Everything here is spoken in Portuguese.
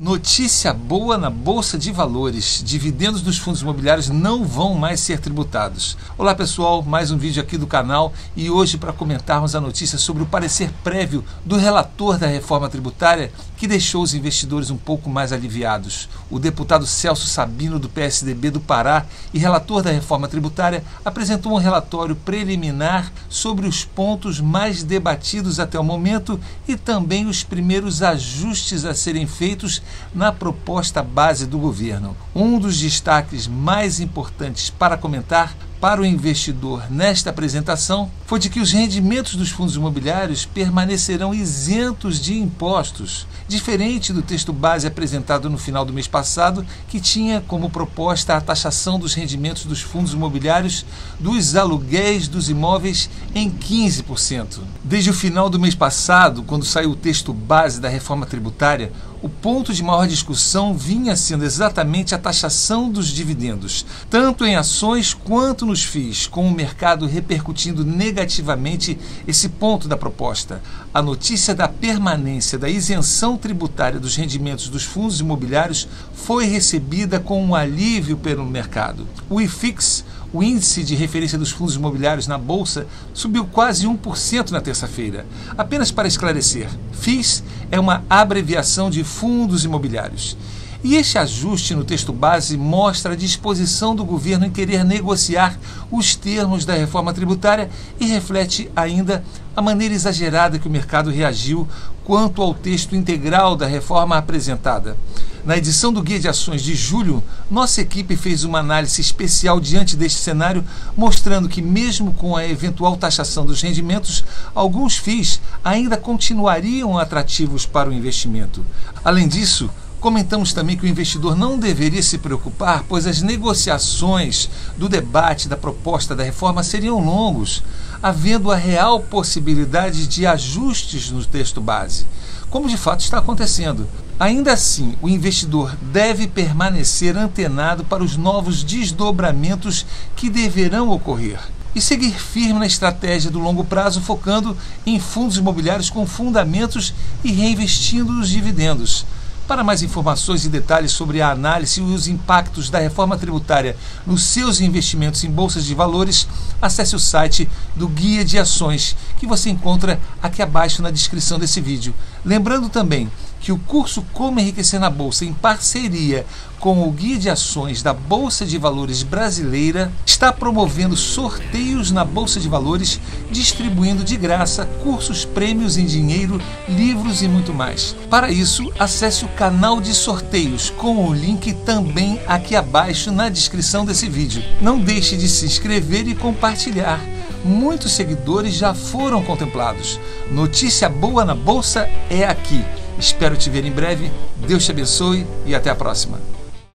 Notícia boa na Bolsa de Valores. Dividendos dos fundos imobiliários não vão mais ser tributados. Olá pessoal, mais um vídeo aqui do canal e hoje para comentarmos a notícia sobre o parecer prévio do relator da reforma tributária que deixou os investidores um pouco mais aliviados. O deputado Celso Sabino do PSDB do Pará e relator da reforma tributária apresentou um relatório preliminar sobre os pontos mais debatidos até o momento e também os primeiros ajustes a serem feitos na proposta base do governo. Um dos destaques mais importantes para comentar para o investidor nesta apresentação foi de que os rendimentos dos fundos imobiliários permanecerão isentos de impostos, diferente do texto base apresentado no final do mês passado, que tinha como proposta a taxação dos rendimentos dos fundos imobiliários dos aluguéis dos imóveis em 15%. Desde o final do mês passado, quando saiu o texto base da reforma tributária, o ponto de maior discussão vinha sendo exatamente a taxação dos dividendos, tanto em ações quanto nos FIIs, com o mercado repercutindo negativamente esse ponto da proposta. A notícia da permanência da isenção tributária dos rendimentos dos fundos imobiliários foi recebida com um alívio pelo mercado. O IFIX o índice de referência dos fundos imobiliários na Bolsa subiu quase 1% na terça-feira. Apenas para esclarecer, FIIs é uma abreviação de fundos imobiliários. E este ajuste no texto base mostra a disposição do governo em querer negociar os termos da reforma tributária e reflete ainda a maneira exagerada que o mercado reagiu quanto ao texto integral da reforma apresentada. Na edição do Guia de Ações de julho, nossa equipe fez uma análise especial diante deste cenário, mostrando que, mesmo com a eventual taxação dos rendimentos, alguns FIIs ainda continuariam atrativos para o investimento. Além disso, Comentamos também que o investidor não deveria se preocupar, pois as negociações do debate da proposta da reforma seriam longos, havendo a real possibilidade de ajustes no texto base, como de fato está acontecendo. Ainda assim, o investidor deve permanecer antenado para os novos desdobramentos que deverão ocorrer e seguir firme na estratégia do longo prazo, focando em fundos imobiliários com fundamentos e reinvestindo os dividendos. Para mais informações e detalhes sobre a análise e os impactos da reforma tributária nos seus investimentos em bolsas de valores, acesse o site do Guia de Ações, que você encontra aqui abaixo na descrição desse vídeo. Lembrando também que o curso Como Enriquecer na Bolsa, em parceria com o Guia de Ações da Bolsa de Valores Brasileira, está promovendo sorteios na Bolsa de Valores, distribuindo de graça cursos, prêmios em dinheiro, livros e muito mais. Para isso, acesse o canal de sorteios com o link também aqui abaixo na descrição desse vídeo. Não deixe de se inscrever e compartilhar. Muitos seguidores já foram contemplados. Notícia boa na bolsa é aqui. Espero te ver em breve. Deus te abençoe e até a próxima.